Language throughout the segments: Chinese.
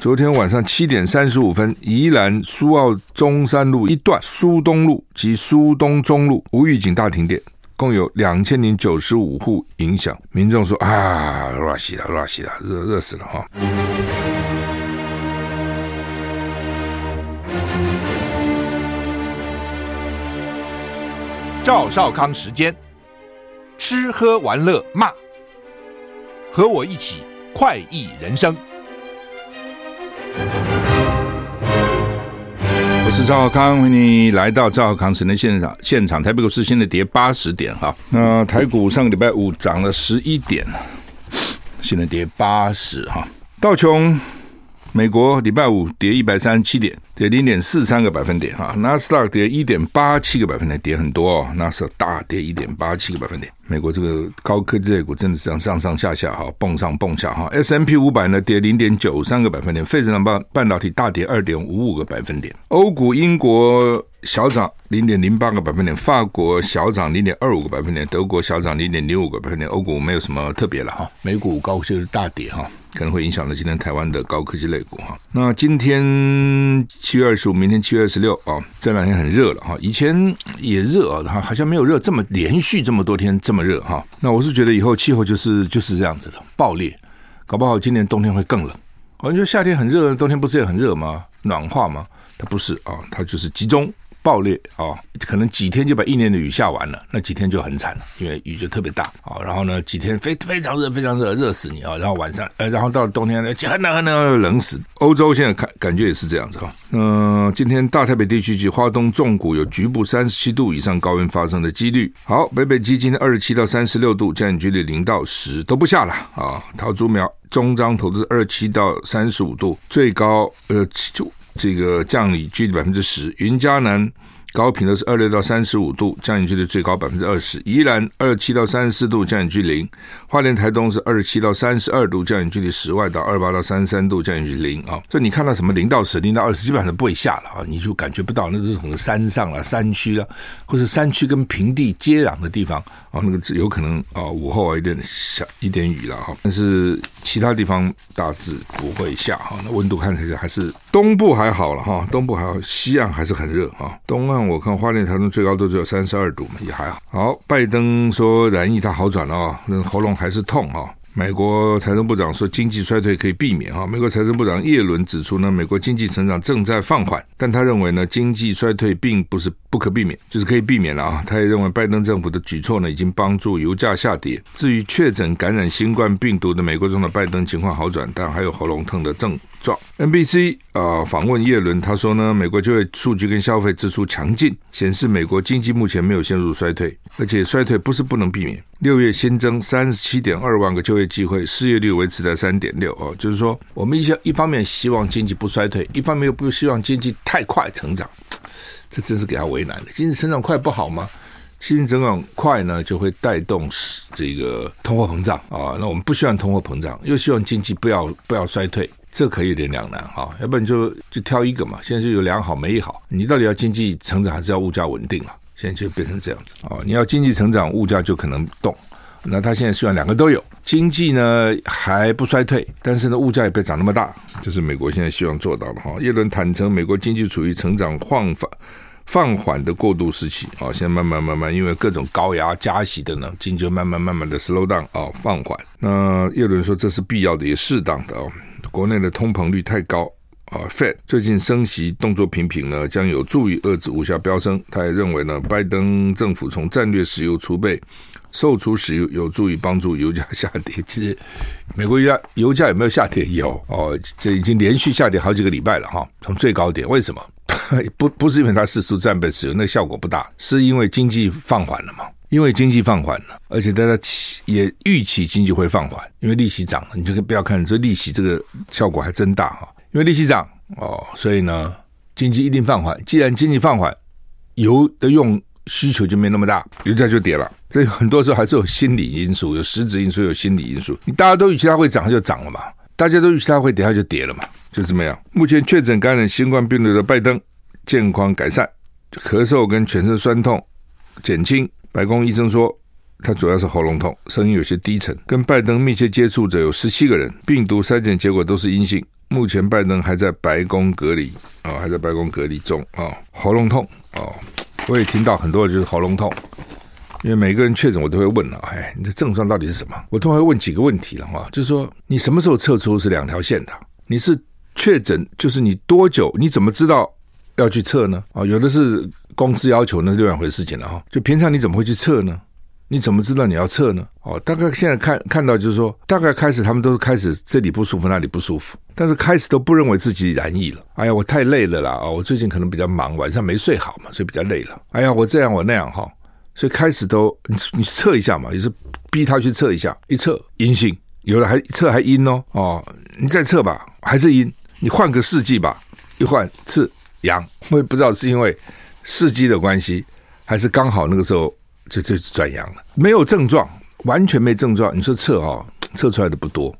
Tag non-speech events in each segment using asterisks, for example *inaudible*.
昨天晚上七点三十五分，宜兰苏澳中山路一段苏东路及苏东中路无预警大停电，共有两千零九十五户影响。民众说啊，热死了，热死了，热热死了哈！赵少康时间，吃喝玩乐骂，和我一起快意人生。我是赵少康，欢迎你来到赵少康神的现场。现场，台北股市现在跌八十点哈，那台股上个礼拜五涨了十一点，现在跌八十哈，道琼。美国礼拜五跌一百三十七点，跌零点四三个百分点哈。纳斯达克跌一点八七个百分点，跌很多哦。纳斯达克大跌一点八七个百分点。美国这个高科技类股真的是这样上上下下哈，蹦上蹦下哈。S&P 五百呢跌零点九三个百分点，费城半半导体大跌二点五五个百分点。欧股英国小涨零点零八个百分点，法国小涨零点二五个百分点，德国小涨零点零五个百分点。欧股没有什么特别了哈，美股高就是大跌哈。可能会影响到今天台湾的高科技类股哈。那今天七月二十五，明天七月二十六啊，这两天很热了哈。以前也热啊，哈，好像没有热这么连续这么多天这么么热哈。那我是觉得以后气候就是就是这样子了爆裂，搞不好今年冬天会更冷。好像说夏天很热，冬天不是也很热吗？暖化吗？它不是啊，它就是集中。爆裂啊！可能几天就把一年的雨下完了，那几天就很惨了，因为雨就特别大啊。然后呢，几天非非常热，非常热，热死你啊！然后晚上，呃，然后到了冬天呢，很冷很冷，冷死。欧洲现在看感觉也是这样子哈。嗯、今天大台北地区及花东重谷有局部三十七度以上高温发生的几率。好，北北基今天二十七到三十六度，降雨距离零到十都不下了啊。桃竹苗中彰投的是二七到三十五度，最高呃就。这个降雨距离百分之十，云嘉南高频的是二六到三十五度，降雨距离最高百分之二十；宜兰二七到三十四度，降雨距离零；花莲台东是二十七到三十二度，降雨距离十外到二八到三十三度，降雨距离零啊。所以你看到什么零到十、零到二十，基本上不会下了啊，你就感觉不到那是从山上啊、山区啊，或者山区跟平地接壤的地方啊，那个有可能啊午后啊一点小一点雨了哈，但是。其他地方大致不会下哈，那温度看起来还是东部还好了哈，东部还好，西岸还是很热哈。东岸我看花莲、台中最高都只有三十二度嘛，也还好。好，拜登说染疫他好转了啊，那喉咙还是痛啊。美国财政部长说，经济衰退可以避免哈。美国财政部长耶伦指出呢，美国经济成长正在放缓，但他认为呢，经济衰退并不是不可避免，就是可以避免了啊。他也认为拜登政府的举措呢，已经帮助油价下跌。至于确诊感染新冠病毒的美国总统拜登情况好转，但还有喉咙痛的症状。NBC 啊、访问耶伦，他说呢，美国就业数据跟消费支出强劲，显示美国经济目前没有陷入衰退，而且衰退不是不能避免。六月新增三十七点二万个就业机会，失业率维持在三点六哦，就是说我们一些一方面希望经济不衰退，一方面又不希望经济太快成长，*tsk* 这真是给他为难的。经济成长快不好吗？经济增长快呢，就会带动这个通货膨胀啊。那我们不希望通货膨胀，又希望经济不要不要衰退，这可有点两难哈。要不然就就挑一个嘛。现在就有两好没一好，你到底要经济成长还是要物价稳定啊？现在就变成这样子啊！你要经济成长，物价就可能动。那他现在希望两个都有，经济呢还不衰退，但是呢物价也不涨那么大，这是美国现在希望做到的哈。叶伦坦承，美国经济处于成长放缓放缓的过渡时期啊，现在慢慢慢慢因为各种高压加息的呢，经济慢慢慢慢的 slow down 啊放缓。那叶伦说这是必要的也适当的哦，国内的通膨率太高。啊，Fed 最近升息动作频频呢，将有助于遏制物价飙升。他也认为呢，拜登政府从战略石油储备售出石油，有助于帮助油价下跌。*laughs* 其实，美国油价油价有没有下跌？有哦，这已经连续下跌好几个礼拜了哈。从最高点，为什么？*laughs* 不不是因为它释出战备石油，那效果不大，是因为经济放缓了嘛？因为经济放缓了，而且大家也预期经济会放缓，因为利息涨了。你就不要看这利息这个效果还真大哈。因为利息涨哦，所以呢，经济一定放缓。既然经济放缓，油的用需求就没那么大，油价就跌了。所以很多时候还是有心理因素，有实质因素，有心理因素。你大家都预期它会涨，它就涨了嘛；大家都预期它会跌，它就跌了嘛，就这么样。目前确诊感染新冠病毒的拜登，健康改善，咳嗽跟全身酸痛减轻。白宫医生说，他主要是喉咙痛，声音有些低沉。跟拜登密切接触者有十七个人，病毒筛检结果都是阴性。目前拜登还在白宫隔离啊、还在白宫隔离中啊、喉咙痛哦，我也听到很多人就是喉咙痛，因为每个人确诊我都会问了，哎，你的症状到底是什么？我都会问几个问题了哈，就是说你什么时候测出是两条线的？你是确诊，就是你多久？你怎么知道要去测呢？啊、有的是公司要求，那是另外一回事情了哈。就平常你怎么会去测呢？你怎么知道你要测呢？哦，大概现在看看到就是说，大概开始他们都是开始这里不舒服，那里不舒服，但是开始都不认为自己染疫了。哎呀，我太累了啦！哦，我最近可能比较忙，晚上没睡好嘛，所以比较累了。哎呀，我这样我那样哈，所以开始都你你测一下嘛，也是逼他去测一下，一测阴性，有的还测还阴哦哦，你再测吧，还是阴，你换个试剂吧，一换是阳，我也不知道是因为试剂的关系，还是刚好那个时候。就就转阳了，没有症状，完全没症状。你说测哦，测出来的不多，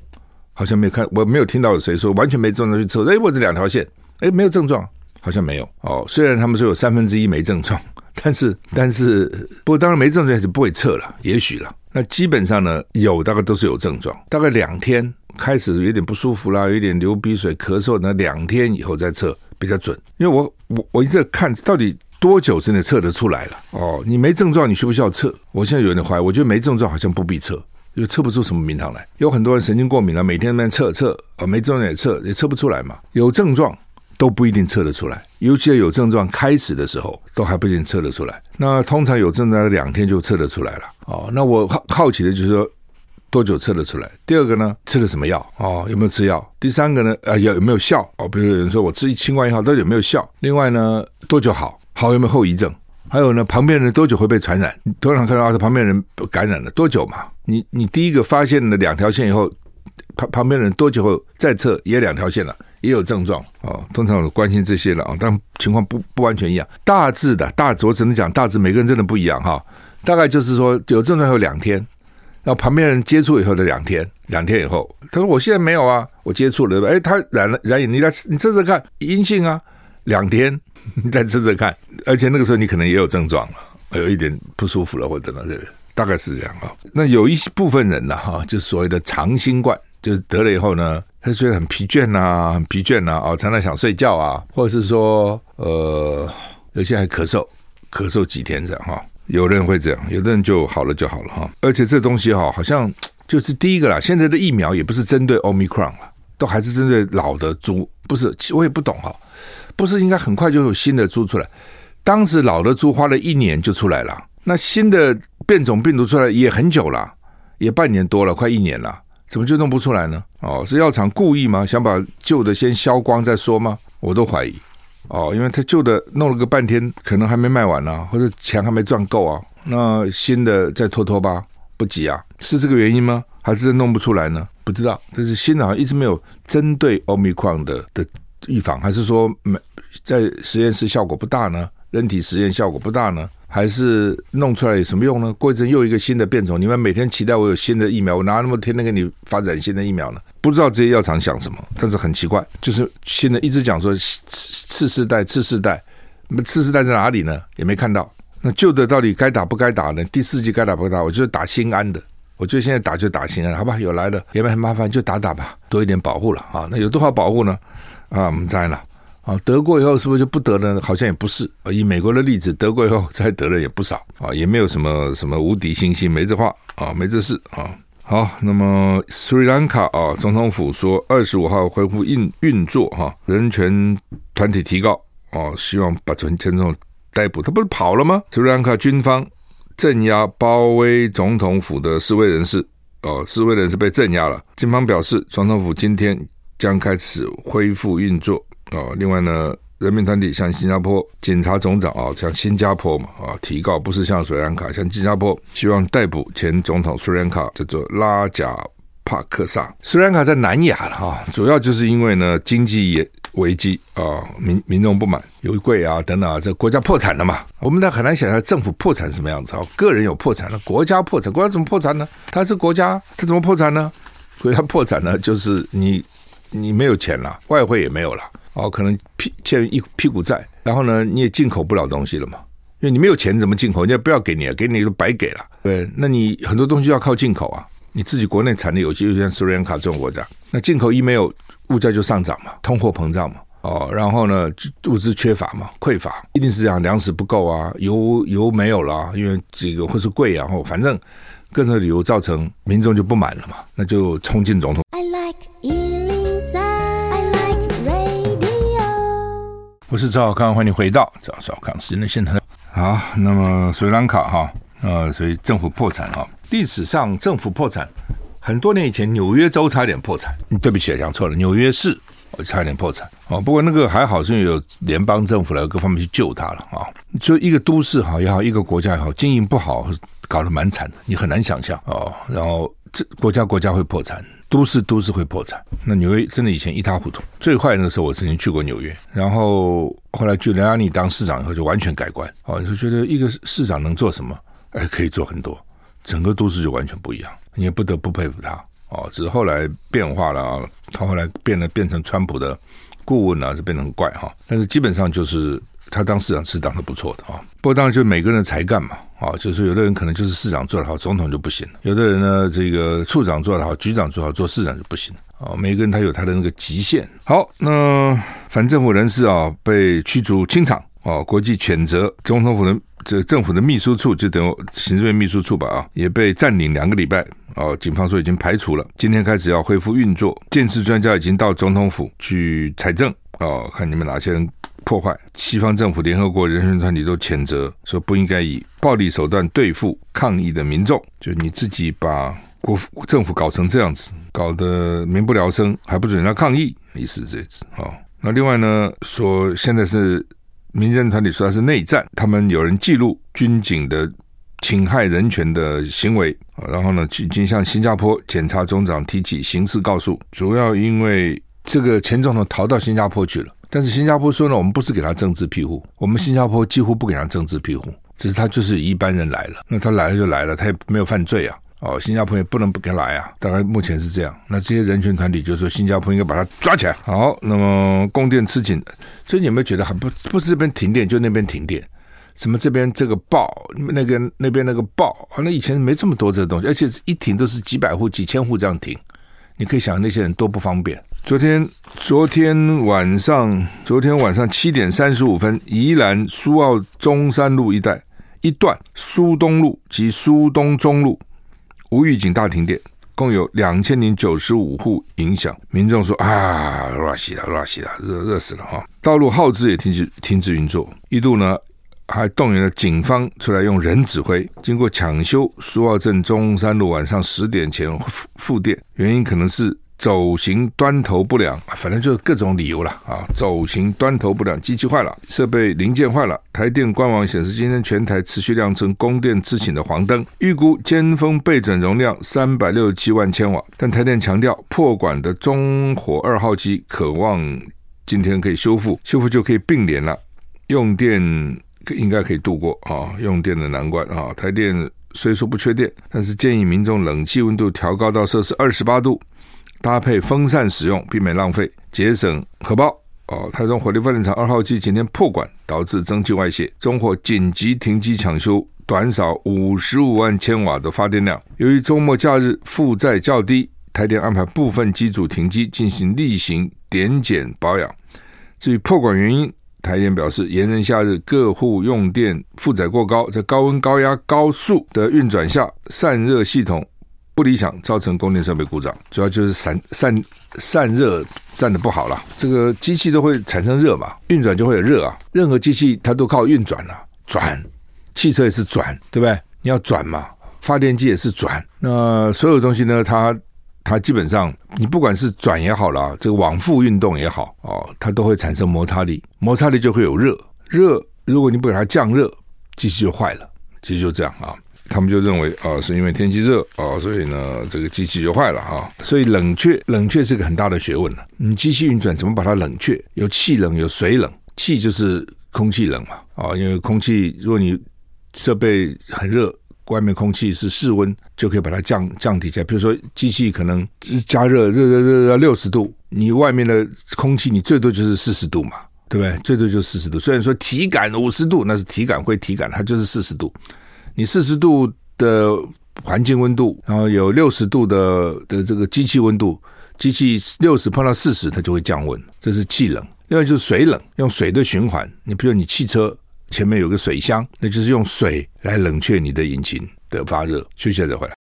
好像没有看，我没有听到谁说完全没症状去测。哎，我这两条线，哎，没有症状，好像没有哦。虽然他们说有三分之一没症状，但是但是，不过当然没症状也是不会测了，也许了。那基本上呢，有大概都是有症状，大概两天开始有点不舒服啦，有点流鼻水、咳嗽，那两天以后再测比较准。因为我我我一直在看到底。多久之内测得出来了？哦，你没症状，你需不需要测？我现在有点怀疑，我觉得没症状好像不必测，因为测不出什么名堂来。有很多人神经过敏了，每天在那测测，啊，没症状也测，也测不出来嘛。有症状都不一定测得出来，尤其有症状开始的时候，都还不一定测得出来。那通常有症状两天就测得出来了。哦，那我好好奇的就是说，多久测得出来？第二个呢，吃了什么药？哦，有没有吃药？第三个呢，呃，有有没有效？哦，比如有人说我吃清冠一号到底有没有效？另外呢，多久好？好，有没有后遗症？还有呢，旁边人多久会被传染？通常看到旁边人感染了多久嘛？你你第一个发现了两条线以后，旁旁边人多久后再测也两条线了，也有症状哦。通常我关心这些了啊，但情况不不完全一样。大致的大致，我只能讲大致，每个人真的不一样哈。大概就是说有症状有两天，然后旁边人接触以后的两天，两天以后，他说我现在没有啊，我接触了，哎，他染了染疫，你来你测测看阴性啊，两天。你 *laughs* 再吃吃看，而且那个时候你可能也有症状了，有一点不舒服了，或者等等，这大概是这样啊。那有一部分人呢，哈，就所谓的长新冠，就是得了以后呢，他觉得很疲倦呐，很疲倦呐，啊，常常想睡觉啊，或者是说，呃，有些还咳嗽，咳嗽几天这样哈。有的人会这样，有的人就好了就好了哈。而且这东西哈，好像就是第一个啦，现在的疫苗也不是针对 Omicron 了，都还是针对老的猪，不是，我也不懂哈。不是应该很快就有新的猪出来？当时老的猪花了一年就出来了，那新的变种病毒出来也很久了，也半年多了，快一年了，怎么就弄不出来呢？哦，是药厂故意吗？想把旧的先销光再说吗？我都怀疑。哦，因为他旧的弄了个半天，可能还没卖完呢、或者钱还没赚够啊，那新的再拖拖吧，不急啊，是这个原因吗？还是弄不出来呢？不知道，这是新的好像一直没有针对欧米克的的。预防还是说没在实验室效果不大呢？人体实验效果不大呢？还是弄出来有什么用呢？过一阵又一个新的变种，你们每天期待我有新的疫苗，我哪那么天天给你发展新的疫苗呢？不知道这些药厂想什么，但是很奇怪，就是现在一直讲说次世代、次世代，那么次世代在哪里呢？也没看到。那旧的到底该打不该打呢？第四季该打不该打？我就是打心安的，我觉得现在打就打心安，好吧？有来了也没很麻烦，就打打吧，多一点保护了啊。那有多少保护呢？啊，我们栽了啊！得过以后是不是就不得了呢？好像也不是啊。以美国的例子，得过以后再得了也不少啊，也没有什么什么无敌信息，没这话啊，没这事啊。好，那么斯里兰卡啊，总统府说二十五号恢复运运作哈，人权团体提告啊，希望把前总统逮捕。他不是跑了吗？斯里兰卡军方镇压包围总统府的示威人士哦，示威人士被镇压了。警方表示，总统府今天。将开始恢复运作哦！另外呢，人民团体向新加坡检察总长啊，向新加坡嘛啊提告，不是向斯里兰卡，向新加坡，希望逮捕前总统斯里兰卡叫做拉贾帕克萨。斯里兰卡在南亚了哈，主要就是因为呢经济也危机啊，民民众不满，油贵啊等等啊，这国家破产了嘛。我们都很难想象政府破产什么样子啊，个人有破产了，国家破产，国家怎么破产呢？它是国家，它怎么破产呢？国家破产呢，就是你。你没有钱了，外汇也没有了，哦，可能屁欠一屁股债，然后呢，你也进口不了东西了嘛，因为你没有钱怎么进口？人家不要给你啊，给你都白给了，对，那你很多东西要靠进口啊，你自己国内产的有些，就像斯里兰卡这种国家，那进口一没有，物价就上涨嘛，通货膨胀嘛，哦，然后呢，物资缺乏嘛，匮乏，一定是这样，粮食不够啊，油油没有了，因为这个或是贵啊，然后反正各种理由造成民众就不满了嘛，那就冲进总统。I like 我是赵少康，欢迎回到赵少康时间的现场。好，那么斯里兰卡哈，呃，所以政府破产哈，历史上政府破产，很多年以前纽约州差点破产，对不起，讲错了，纽约市差点破产哦。不过那个还好，是因为有联邦政府来各方面去救他了啊。就一个都市好也好，一个国家也好，经营不好，搞得蛮惨的，你很难想象哦。然后这国家国家会破产。都市都市会破产，那纽约真的以前一塌糊涂。最坏的时候，我曾经去过纽约，然后后来去莱阿尼当市长以后，就完全改观。哦，就觉得一个市长能做什么？哎，可以做很多，整个都市就完全不一样。你也不得不佩服他。哦，只是后来变化了啊，他后来变得，变成川普的顾问啊，就变成怪哈。但是基本上就是。他当市长是当的不错的啊，不过当然就每个人的才干嘛啊，就是有的人可能就是市长做得好，总统就不行；有的人呢，这个处长做得好，局长做得好，做市长就不行啊。每个人他有他的那个极限。好，那反政府人士啊被驱逐清场啊，国际谴责总统府的这政府的秘书处，就等于行政院秘书处吧啊，也被占领两个礼拜啊。警方说已经排除了，今天开始要恢复运作。建制专家已经到总统府去采证啊，看你们哪些人。破坏，西方政府、联合国人权团体都谴责，说不应该以暴力手段对付抗议的民众。就你自己把国政府搞成这样子，搞得民不聊生，还不准人家抗议，意思是这样子啊。那另外呢，说现在是民间团体说他是内战，他们有人记录军警的侵害人权的行为，然后呢，已经向新加坡检察总长提起刑事告诉，主要因为这个前总统逃到新加坡去了。但是新加坡说呢，我们不是给他政治庇护，我们新加坡几乎不给他政治庇护，只是他就是一般人来了，那他来了就来了，他也没有犯罪啊，哦，新加坡也不能不给来啊，大概目前是这样。那这些人权团体就说新加坡应该把他抓起来。好，那么供电吃紧，所以你有没有觉得还不不是这边停电就那边停电？什么这边这个爆，那个那边那个爆，啊那以前没这么多这个东西，而且一停都是几百户、几千户这样停，你可以想那些人多不方便。昨天，昨天晚上，昨天晚上七点三十五分，宜兰苏澳中山路一带一段苏东路及苏东中路无预警大停电，共有两千零九十五户影响。民众说啊，热死了，热死了，热热死了哈！道路号志也停止停止运作，一度呢还动员了警方出来用人指挥。经过抢修，苏澳镇中山路晚上十点前复复电，原因可能是。走行端头不良，反正就是各种理由了啊！走行端头不良，机器坏了，设备零件坏了。台电官网显示，今天全台持续亮成供电自请的黄灯，预估尖峰备准容量三百六十七万千瓦。但台电强调，破管的中火二号机可望今天可以修复，修复就可以并联了，用电应该可以度过啊，用电的难关啊！台电虽说不缺电，但是建议民众冷气温度调高到摄氏二十八度。搭配风扇使用，避免浪费，节省荷包。哦，台中火力发电厂二号机今天破管，导致蒸汽外泄，中火紧急停机抢修，短少五十五万千瓦的发电量。由于周末假日负载较低，台电安排部分机组停机进行例行点检保养。至于破管原因，台电表示，炎炎夏日各户用电负载过高，在高温高压高速的运转下，散热系统。不理想，造成供电设备故障，主要就是散散散热散的不好了。这个机器都会产生热嘛，运转就会有热啊。任何机器它都靠运转了，转，汽车也是转，对不对？你要转嘛，发电机也是转。那所有东西呢，它它基本上，你不管是转也好了，这个往复运动也好哦，它都会产生摩擦力，摩擦力就会有热，热如果你不给它降热，机器就坏了。其实就这样啊。他们就认为啊，是因为天气热啊，所以呢，这个机器就坏了啊。所以冷却，冷却是个很大的学问了。你机器运转怎么把它冷却？有气冷，有水冷。气就是空气冷嘛啊，因为空气，如果你设备很热，外面空气是室温，就可以把它降降低下。比如说机器可能加热，热热热热六十度，你外面的空气你最多就是四十度嘛，对不对？最多就是四十度。虽然说体感五十度，那是体感会体感，它就是四十度。你四十度的环境温度，然后有六十度的的这个机器温度，机器六十碰到四十，它就会降温，这是气冷。另外就是水冷，用水的循环。你比如你汽车前面有个水箱，那就是用水来冷却你的引擎的发热。休息下再回来。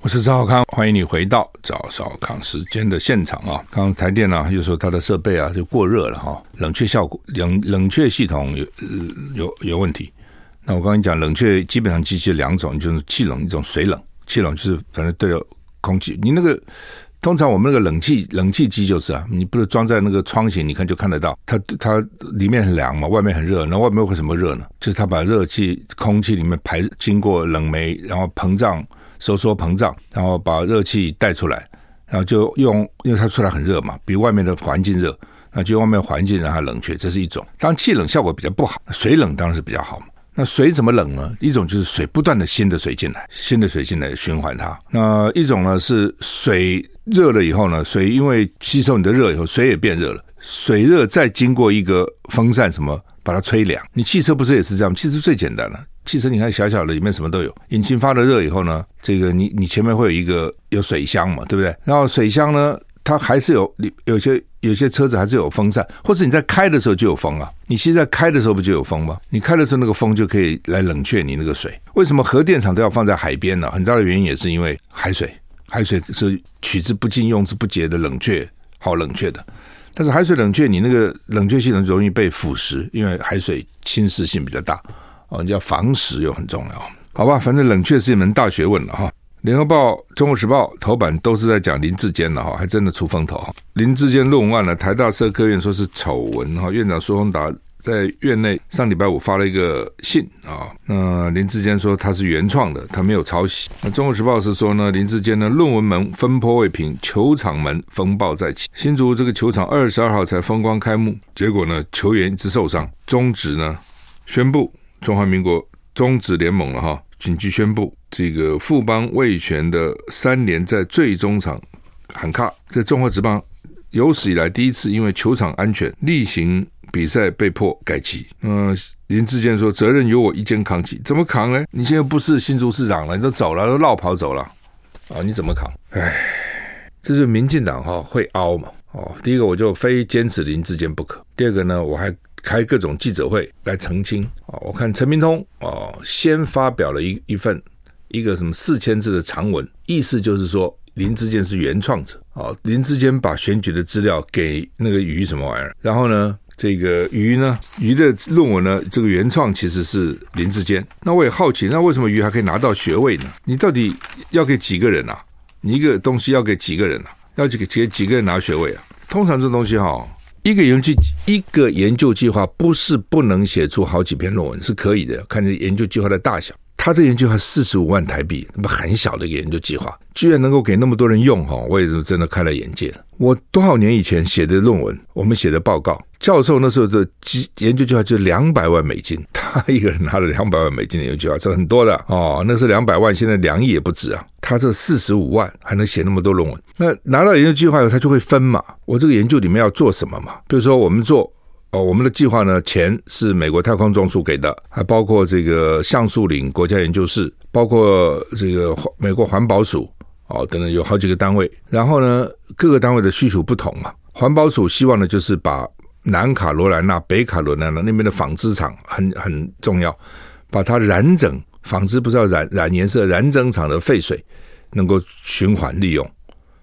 我是赵少康，欢迎你回到赵少康时间的现场啊！刚刚台电呢又说它的设备啊就过热了哈，冷却效果冷冷却系统有有有问题。那我刚刚讲冷却基本上机器两种，就是气冷一种水冷。气冷就是反正对着空气，你那个通常我们那个冷气冷气机就是啊，你不是装在那个窗型，你看就看得到，它它里面很凉嘛，外面很热，那外面为什么热呢？就是它把热气空气里面排经过冷媒，然后膨胀。收缩膨胀，然后把热气带出来，然后就用，因为它出来很热嘛，比外面的环境热，那就外面环境让它冷却，这是一种。当然气冷效果比较不好，水冷当然是比较好嘛。那水怎么冷呢？一种就是水不断的新的水进来，新的水进来循环它。那一种呢是水热了以后呢，水因为吸收你的热以后，水也变热了，水热再经过一个风扇什么把它吹凉。你汽车不是也是这样？汽车最简单了。汽车你看小小的里面什么都有，引擎发了热以后呢，这个你你前面会有一个有水箱嘛，对不对？然后水箱呢，它还是有有些有些车子还是有风扇，或者你在开的时候就有风啊。你现在开的时候不就有风吗？你开的时候那个风就可以来冷却你那个水。为什么核电厂都要放在海边呢？很大的原因也是因为海水，海水是取之不尽用之不竭的冷却，好冷却的。但是海水冷却你那个冷却系统容易被腐蚀，因为海水侵蚀性比较大。哦，你要防蚀又很重要，好吧？反正冷却是一门大学问了哈。联合报、中国时报头版都是在讲林志坚的哈，还真的出风头。林志坚论文案呢，台大社科院说是丑闻哈。院长苏宏达在院内上礼拜五发了一个信啊，那林志坚说他是原创的，他没有抄袭。那中国时报是说呢，林志坚的论文门风波未平，球场门风暴再起。新竹这个球场二十二号才风光开幕，结果呢，球员一直受伤，中职呢宣布。中华民国终止联盟了哈，紧急宣布这个富邦味全的三连在最终场喊卡，在中华职棒有史以来第一次因为球场安全例行比赛被迫改期。嗯，林志坚说责任由我一肩扛起，怎么扛呢？你现在不是新竹市长了，你都走了，都绕跑走了啊？你怎么扛？哎，这是民进党哈会凹嘛？哦，第一个我就非坚持林志坚不可，第二个呢我还。开各种记者会来澄清啊！我看陈明通哦，先发表了一一份一个什么四千字的长文，意思就是说林志坚是原创者啊。林志坚把选举的资料给那个于什么玩意儿，然后呢，这个于呢，于的论文呢，这个原创其实是林志坚。那我也好奇，那为什么于还可以拿到学位呢？你到底要给几个人啊？你一个东西要给几个人啊？要给几几个人拿学位啊？通常这东西哈。一个研究一个研究计划不是不能写出好几篇论文，是可以的，看这研究计划的大小。他这研究还四十五万台币，那么很小的一个研究计划，居然能够给那么多人用哈，我也是真的开了眼界了。我多少年以前写的论文，我们写的报告，教授那时候的研究计划就两百万美金，*laughs* 他一个人拿了两百万美金的研究计划，这很多的哦。那是两百万，现在两亿也不止啊。他这四十五万还能写那么多论文，那拿到研究计划以后，他就会分嘛。我这个研究里面要做什么嘛？比如说我们做。哦，我们的计划呢，钱是美国太空总署给的，还包括这个橡树岭国家研究室，包括这个美国环保署，哦，等等，有好几个单位。然后呢，各个单位的需求不同嘛。环保署希望呢，就是把南卡罗来纳、北卡罗来纳那边的纺织厂很很重要，把它染整纺织不是要染染颜色，染整厂的废水能够循环利用，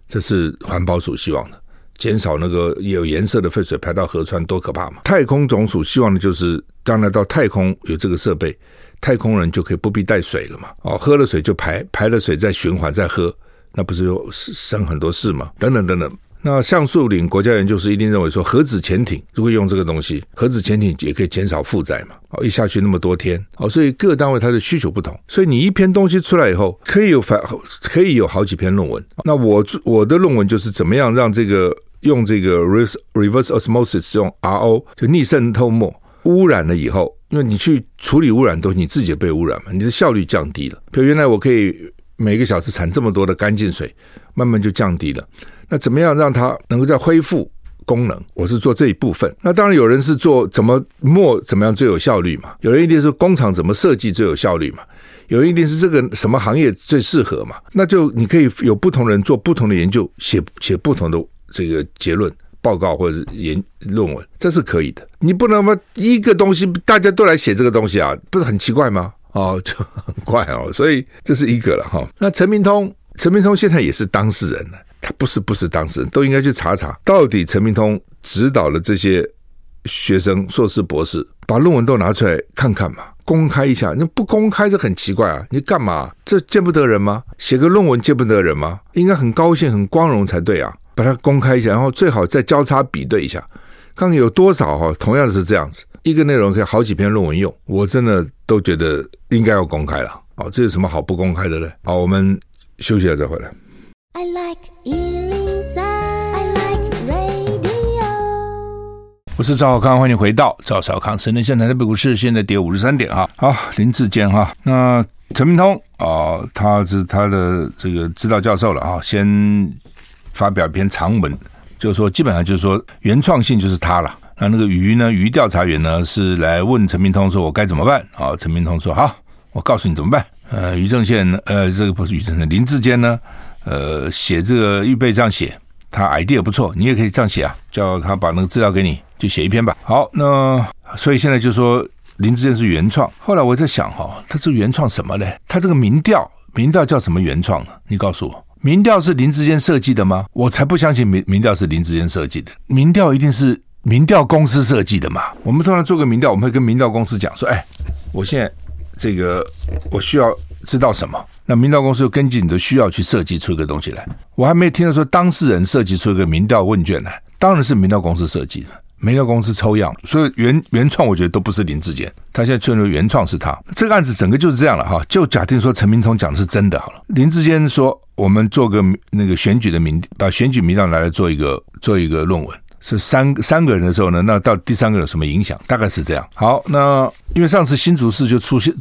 这是环保署希望的。减少那个有颜色的废水排到河川，多可怕嘛！太空总署希望的就是将来到太空有这个设备，太空人就可以不必带水了嘛。哦，喝了水就排，排了水再循环再喝，那不是就省很多事吗？等等等等。那橡树岭国家研究室一定认为说，核子潜艇如果用这个东西，核子潜艇也可以减少负载嘛。哦，一下去那么多天，哦，所以各单位它的需求不同，所以你一篇东西出来以后，可以有反，可以有好几篇论文。那我我的论文就是怎么样让这个。用这个 reverse osmosis 用 RO 就逆渗透膜污染了以后，因为你去处理污染都你自己被污染嘛，你的效率降低了。比如原来我可以每个小时产这么多的干净水，慢慢就降低了。那怎么样让它能够再恢复功能，我是做这一部分。那当然有人是做怎么墨怎么样最有效率嘛，有人一定是工厂怎么设计最有效率嘛，有人一定是这个什么行业最适合嘛。那就你可以有不同人做不同的研究，写写不同的这个结论报告或者研论文，这是可以的。你不能嘛一个东西大家都来写这个东西啊，不是很奇怪吗？哦，就很怪哦。所以这是一个了哈。那陈明通。陈明通现在也是当事人了，他不是不是当事人，都应该去查查，到底陈明通指导了这些学生、硕士、博士，把论文都拿出来看看嘛，公开一下。你不公开是很奇怪啊，你干嘛？这见不得人吗？写个论文见不得人吗？应该很高兴、很光荣才对啊，把它公开一下，然后最好再交叉比对一下，看看有多少哈，同样是这样子，一个内容可以好几篇论文用，我真的都觉得应该要公开了。哦，这有什么好不公开的呢？好，我们。休息了再回来。I like 103, I like radio。我是赵小康，欢迎回到赵小康。深圳现在台北股市现在跌五十三点哈。好，林志坚哈，那陈明通啊、哦，他是他的这个指导教授了啊，先发表一篇长文，就是说基本上就是说原创性就是他了。那那个余呢，余调查员呢是来问陈明通说，我该怎么办啊？陈明通说好。我告诉你怎么办？呃，于正宪，呃，这个不是于正宪，林志坚呢，呃，写这个预备这样写，他 idea 不错，你也可以这样写啊，叫他把那个资料给你，就写一篇吧。好，那所以现在就说林志坚是原创。后来我在想哈，他是原创什么嘞？他这个民调，民调叫什么原创呢？你告诉我，民调是林志坚设计的吗？我才不相信民民调是林志坚设计的，民调一定是民调公司设计的嘛。我们通常做个民调，我们会跟民调公司讲说，哎，我现在。这个我需要知道什么？那民调公司又根据你的需要去设计出一个东西来。我还没听到说当事人设计出一个民调问卷来，当然是民调公司设计的，民调公司抽样。所以原原创我觉得都不是林志坚，他现在确认原创是他。这个案子整个就是这样了哈。就假定说陈明通讲的是真的好了，林志坚说我们做个那个选举的民，把选举民调拿来做一个做一个论文。是三三个人的时候呢，那到第三个有什么影响？大概是这样。好，那因为上次新竹市就出现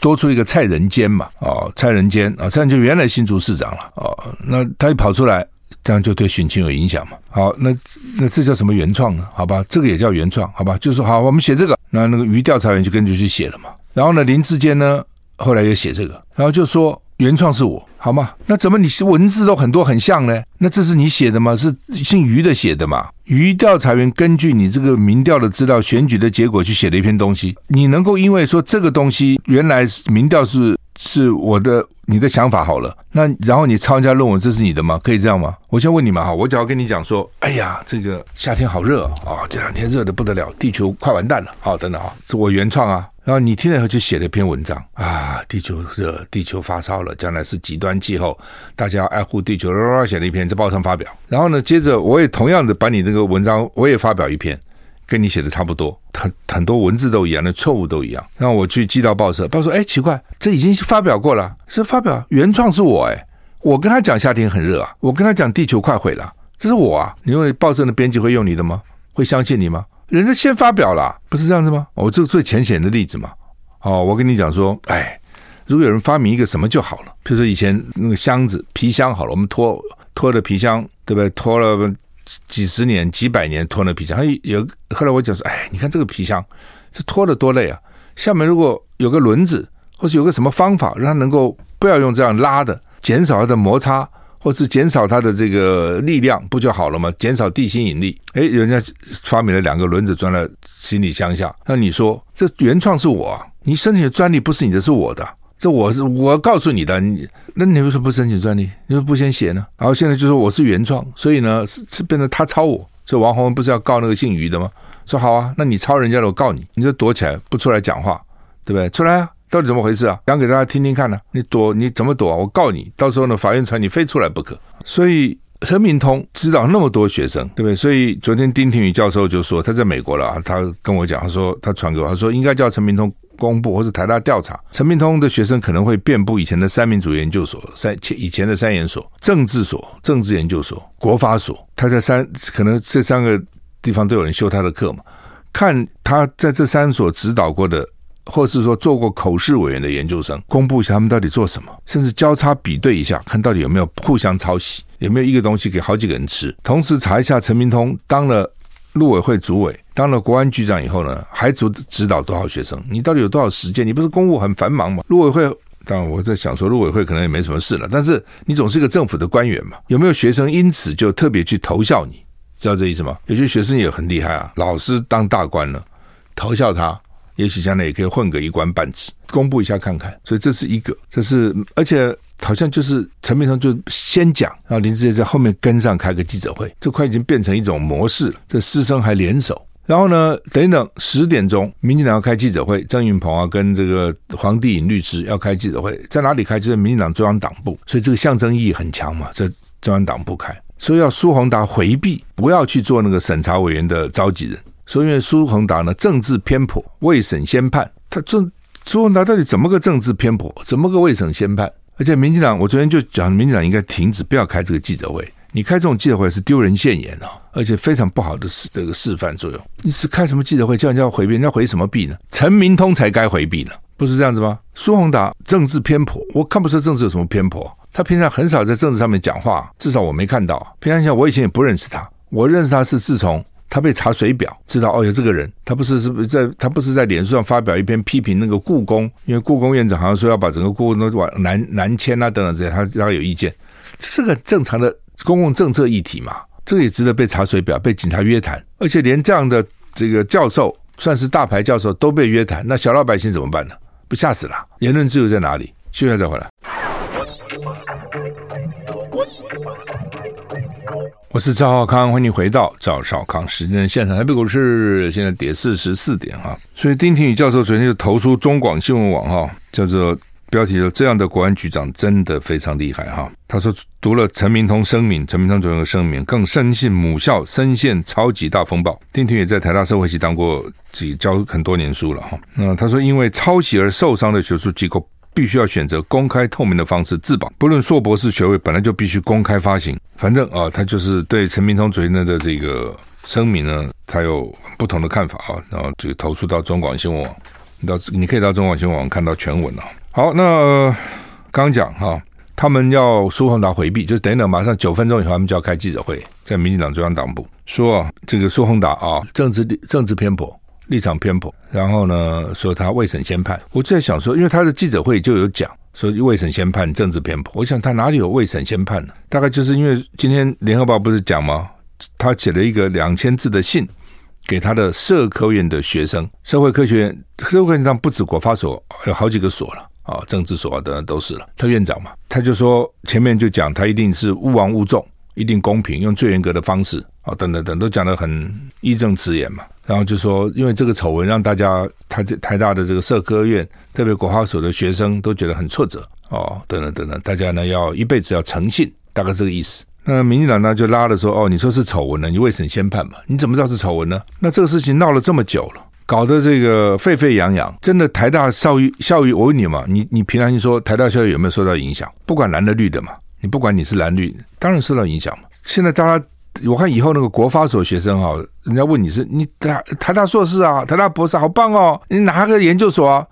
多出一个蔡仁坚嘛，哦，蔡仁坚啊，蔡仁坚原来新竹市长了，哦，那他一跑出来，这样就对选情有影响嘛。好，那那这叫什么原创呢？好吧，这个也叫原创，好吧，就是好，我们写这个，那那个余调查员就根据去写了嘛。然后呢，林志坚呢，后来也写这个，然后就说。原创是我，好吗？那怎么你是文字都很多很像呢？那这是你写的吗？是姓余的写的吗？于调查员根据你这个民调的资料、选举的结果去写了一篇东西，你能够因为说这个东西原来民调是是我的你的想法好了，那然后你抄人家论文，这是你的吗？可以这样吗？我先问你们哈，我只要跟你讲说，哎呀，这个夏天好热啊，哦，这两天热的不得了，地球快完蛋了，好，等等啊，是我原创啊。然后你听了以后就写了一篇文章啊，地球热，地球发烧了，将来是极端气候，大家要爱护地球，写了一篇在报上发表。然后呢，接着我也同样的把你这个文章我也发表一篇，跟你写的差不多，很很多文字都一样，那错误都一样。然后我去寄到报社，报社说，哎，奇怪，这已经发表过了，是发表原创是我哎，我跟他讲夏天很热啊，我跟他讲地球快毁了，这是我啊，你认为报社的编辑会用你的吗？会相信你吗？人家先发表了，不是这样子吗？我这个最浅显的例子嘛。哦，我跟你讲说，哎，如果有人发明一个什么就好了，比如说以前那个箱子皮箱好了，我们拖拖的皮箱，对不对？拖了几十年、几百年拖的皮箱，还有后来我讲说，哎，你看这个皮箱，这拖的多累啊！下面如果有个轮子，或是有个什么方法，让它能够不要用这样拉的，减少它的摩擦。或是减少它的这个力量，不就好了吗？减少地心引力。诶，人家发明了两个轮子装在行李箱下。那你说这原创是我，你申请的专利不是你的，是我的。这我是我告诉你的。你那你为什么不申请专利？你为什么不先写呢？然后现在就说我是原创，所以呢？是是变成他抄我。所以王鸿文不是要告那个姓余的吗？说好啊，那你抄人家的，我告你，你就躲起来不出来讲话，对不对？出来啊！到底怎么回事啊？讲给大家听听看呢、你躲你怎么躲啊？我告你，到时候呢，法院传你非出来不可。所以陈明通知道那么多学生，对不对？所以昨天丁廷宇教授就说他在美国了，他跟我讲，他说他传给我，他说应该叫陈明通公布，或是台大调查陈明通的学生可能会遍布以前的三民主研究所、三以前的三研所、政治所、政治研究所、国法所，他在三可能这三个地方都有人修他的课嘛？看他在这三所指导过的。或是说做过口试委员的研究生，公布一下他们到底做什么，甚至交叉比对一下，看到底有没有互相抄袭，有没有一个东西给好几个人吃。同时查一下陈明通当了陆委会主委，当了国安局长以后呢，还主指导多少学生？你到底有多少时间？你不是公务很繁忙吗？陆委会。当然，我在想说，陆委会可能也没什么事了。但是你总是一个政府的官员嘛，有没有学生因此就特别去投效你？知道这意思吗？有些学生也很厉害啊，老师当大官了，投效他，也许将来也可以混个一官半职，公布一下看看。所以这是一个，这是而且好像就是陈明通就先讲，然后林志杰在后面跟上开个记者会，这快已经变成一种模式了。这师生还联手。然后呢，等一等，十点钟，民进党要开记者会，郑运鹏啊，跟这个黄帝颖律师要开记者会，在哪里开？就是民进党中央党部，所以这个象征意义很强嘛，在中央党部开，所以要苏宏达回避，不要去做那个审查委员的召集人，所以因为苏宏达呢政治偏颇，未审先判，他这苏宏达到底怎么个政治偏颇，怎么个未审先判？而且民进党，我昨天就讲，民进党应该停止，不要开这个记者会。你开这种记者会是丢人现眼啊，而且非常不好的示这个示范作用。你是开什么记者会叫人家回避？人家回什么避呢？陈明通才该回避呢，不是这样子吗？苏宏达政治偏颇，我看不出政治有什么偏颇。他平常很少在政治上面讲话，至少我没看到。平常像我以前也不认识他，我认识他是自从他被查水表，知道哦有这个人。他不是是不是在他不是在脸书上发表一篇批评那个故宫，因为故宫院长好像说要把整个故宫都往南南迁啊等等这些，他他有意见，这是个正常的。公共政策议题嘛，这个也值得被查水表，被警察约谈，而且连这样的这个教授，算是大牌教授都被约谈，那小老百姓怎么办呢？不吓死了？言论自由在哪里？休息再回来。我喜欢我喜欢我是赵少康，欢迎回到赵少康时间的现场。台北股市现在跌四十四点哈，所以丁廷宇教授昨天就投书中广新闻网哈，叫做。标题说：“这样的国安局长真的非常厉害哈。”他说：“读了陈明通声明，陈明通总有个声明，更深信母校深陷超级大风暴。”丁廷宇在台大社会系当过，自己教很多年书了哈。那他说：“因为抄袭而受伤的学术机构，必须要选择公开透明的方式自保。不论硕博士学位，本来就必须公开发行。反正啊，他就是对陈明通昨天的这个声明呢，他有不同的看法啊。然后这个投诉到中广新闻网，你到你可以到中广新闻网看到全文了。”好，那刚讲哈，他们要苏宏达回避，就是等等，马上九分钟以后，他们就要开记者会，在民进党中央党部说啊，这个苏宏达啊，政治政治偏颇，立场偏颇，然后呢，说他未审先判。我就在想说，因为他的记者会就有讲说未审先判，政治偏颇。我想他哪里有未审先判呢？大概就是因为今天联合报不是讲吗？他写了一个两千字的信给他的社科院的学生，社会科学院，社会科学院上不止国发所，有好几个所了。啊，政治所啊等等都是了。他院长嘛，他就说前面就讲他一定是勿枉勿纵，一定公平，用最严格的方式啊，等等等都讲得很义正辞严嘛。然后就说，因为这个丑闻让大家台台大的这个社科院，特别国发所的学生都觉得很挫折哦，等等等等，大家呢要一辈子要诚信，大概这个意思。那民进党呢就拉了说，哦，你说是丑闻呢，你未审先判嘛？你怎么知道是丑闻呢？那这个事情闹了这么久了。搞得这个沸沸扬扬，真的台大校誉校誉，我问你嘛，你你平常心说台大校誉有没有受到影响？不管蓝的绿的嘛，你不管你是蓝绿，当然受到影响嘛。现在大家我看以后那个国发所学生啊，人家问你是你台台大硕士啊，台大博士，好棒哦，你哪个研究所啊？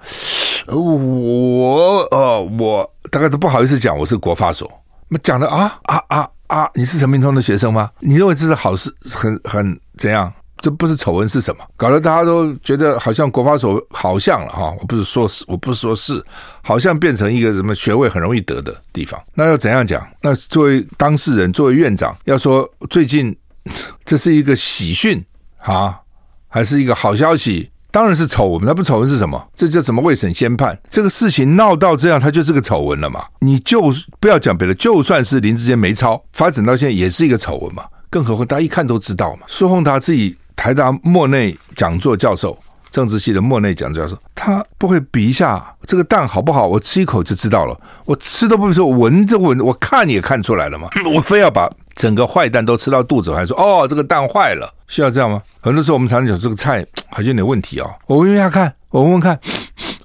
我呃我大概都不好意思讲我是国发所，那讲的啊啊啊啊，你是陈明通的学生吗？你认为这是好事？很很怎样？这不是丑闻是什么？搞得大家都觉得好像国发所好像了哈，我不是说是，我不是说是，好像变成一个什么学位很容易得的地方。那要怎样讲？那作为当事人，作为院长，要说最近这是一个喜讯啊，还是一个好消息？当然是丑闻。那不丑闻是什么？这叫什么未审先判？这个事情闹到这样，它就是个丑闻了嘛？你就不要讲别的，就算是林志坚没抄，发展到现在也是一个丑闻嘛？更何况大家一看都知道嘛，苏宏达自己。台大莫内讲座教授，政治系的莫内讲座教授，他不会比一下这个蛋好不好？我吃一口就知道了。我吃都不会说，闻都闻，我看也看出来了嘛。*laughs* 我非要把整个坏蛋都吃到肚子，还说哦，这个蛋坏了，需要这样吗？很多时候我们常常讲这个菜好像有点问题、哦。我闻一下看，我闻闻看，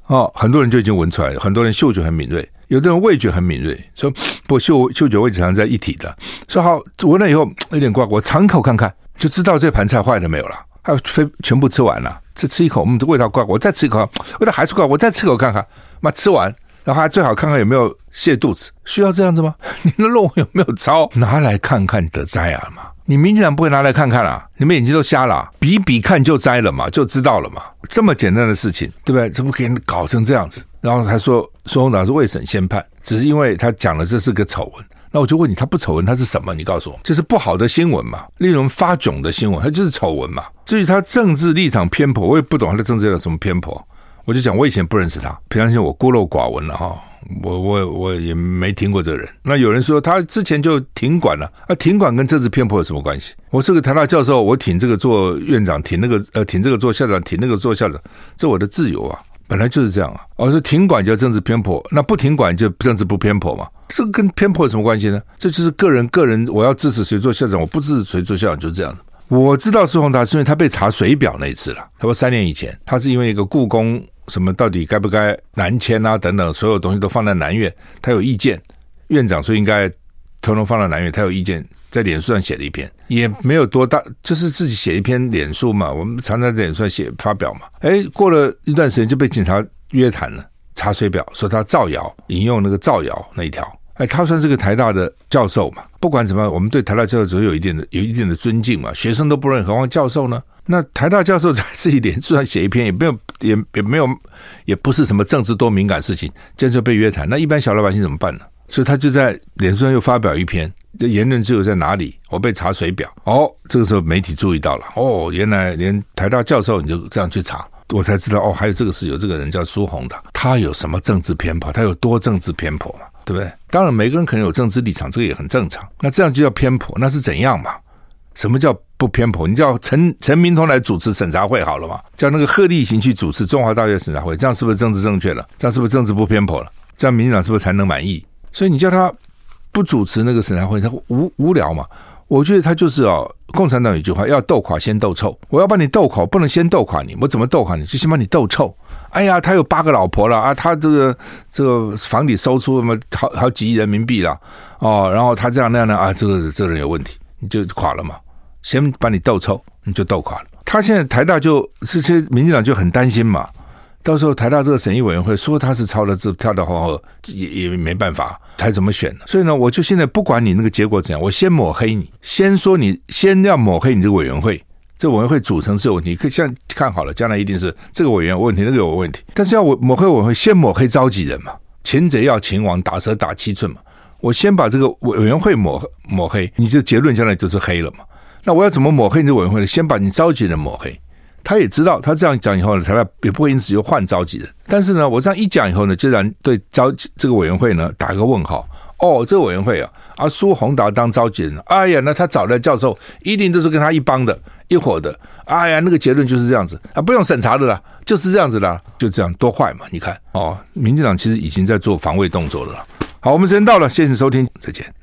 哦，很多人就已经闻出来了。很多人嗅觉很敏锐，有的人味觉很敏锐，说不嗅嗅觉位置上在一体的。说好闻了以后有点怪，我尝口看看。就知道这盘菜坏了没有了，还有非全部吃完了，这吃一口，嗯，这味道怪，我再吃一口，味道还是怪，我再吃口看看。妈，吃完，然后还最好看看有没有泻肚子，需要这样子吗？*laughs* 你的肉有没有糟？拿来看看得摘啊嘛？你民进党不会拿来看看啊？你们眼睛都瞎了？比比看就摘了嘛，就知道了嘛。这么简单的事情，对不对？怎么给你搞成这样子？然后他说，苏宏达是未审先判，只是因为他讲了这是个丑闻。那我就问你，他不丑闻，他是什么？你告诉我，就是不好的新闻嘛，令人发窘的新闻，他就是丑闻嘛。至于他政治立场偏颇，我也不懂他的政治有什么偏颇。我就讲，我以前不认识他，平常心我孤陋寡闻了哈。我我我也没听过这个人。那有人说他之前就挺管了啊，挺管跟政治偏颇有什么关系？我是个台大教授，我挺这个做院长，挺那个呃，挺这个做校长，挺那个做校长，这我的自由啊，本来就是这样啊。我说停管叫政治偏颇，那不停管就政治不偏颇嘛？这个跟偏颇有什么关系呢？这就是个人个人，我要支持谁做校长，我不支持谁做校长，就是这样的。我知道苏宏达是因为他被查水表那一次了。他说三年以前，他是因为一个故宫。什么到底该不该南迁啊？等等，所有东西都放在南院，他有意见。院长说应该统统放到南院，他有意见，在脸书上写了一篇，也没有多大，就是自己写一篇脸书嘛。我们常常在脸书上写发表嘛。哎，过了一段时间就被警察约谈了，查水表，说他造谣，引用那个造谣那一条。哎，他算是个台大的教授嘛。不管怎么样，我们对台大教授总有一定的有一定的尊敬嘛。学生都不认，何况教授呢？那台大教授在自己脸书上写一篇，也没有，也也没有，也不是什么政治多敏感事情，这就被约谈。那一般小老百姓怎么办呢？所以他就在脸书上又发表一篇，这言论自由在哪里？我被查水表。哦，这个时候媒体注意到了。哦，原来连台大教授你就这样去查，我才知道哦，还有这个事，有这个人叫苏宏的，他有什么政治偏颇？他有多政治偏颇嘛？对不对？当然，每个人可能有政治立场，这个也很正常。那这样就叫偏颇？那是怎样嘛？什么叫不偏颇？你叫陈陈明通来主持审查会好了嘛？叫那个贺立行去主持中华大学审查会，这样是不是政治正确了？这样是不是政治不偏颇了？这样民进党是不是才能满意？所以你叫他不主持那个审查会，他无无聊嘛？我觉得他就是哦，共产党有一句话，要斗垮先斗臭。我要把你斗垮，不能先斗垮你。我怎么斗垮你？就先把你斗臭。哎呀，他有八个老婆了啊，他这个这个房里收出什么好好几亿人民币了哦，然后他这样那样的啊，这个这个人有问题，你就垮了嘛。先把你斗臭，你就斗垮了。他现在台大就这些民进党就很担心嘛，到时候台大这个审议委员会说他是抄的字，跳到黄河也也没办法，还怎么选呢？所以呢，我就现在不管你那个结果怎样，我先抹黑你，先说你先要抹黑你这个委员会，这委员会组成是有问题，可以现在看好了，将来一定是这个委员有问题，那个有问题。但是要我抹黑委员会，先抹黑召集人嘛，擒贼要擒王，打蛇打七寸嘛。我先把这个委委员会抹抹黑，你这结论将来就是黑了嘛。那我要怎么抹黑你的委员会呢？先把你召集人抹黑，他也知道，他这样讲以后呢，台大也不会因此就换召集人。但是呢，我这样一讲以后呢，竟然对召这个委员会呢打一个问号。哦，这个委员会啊，啊苏宏达当召集人，哎呀，那他找的教授一定都是跟他一帮的、一伙的。哎呀，那个结论就是这样子啊，不用审查的啦，就是这样子啦，就这样多坏嘛！你看哦，民进党其实已经在做防卫动作了。好，我们时间到了，谢谢收听，再见。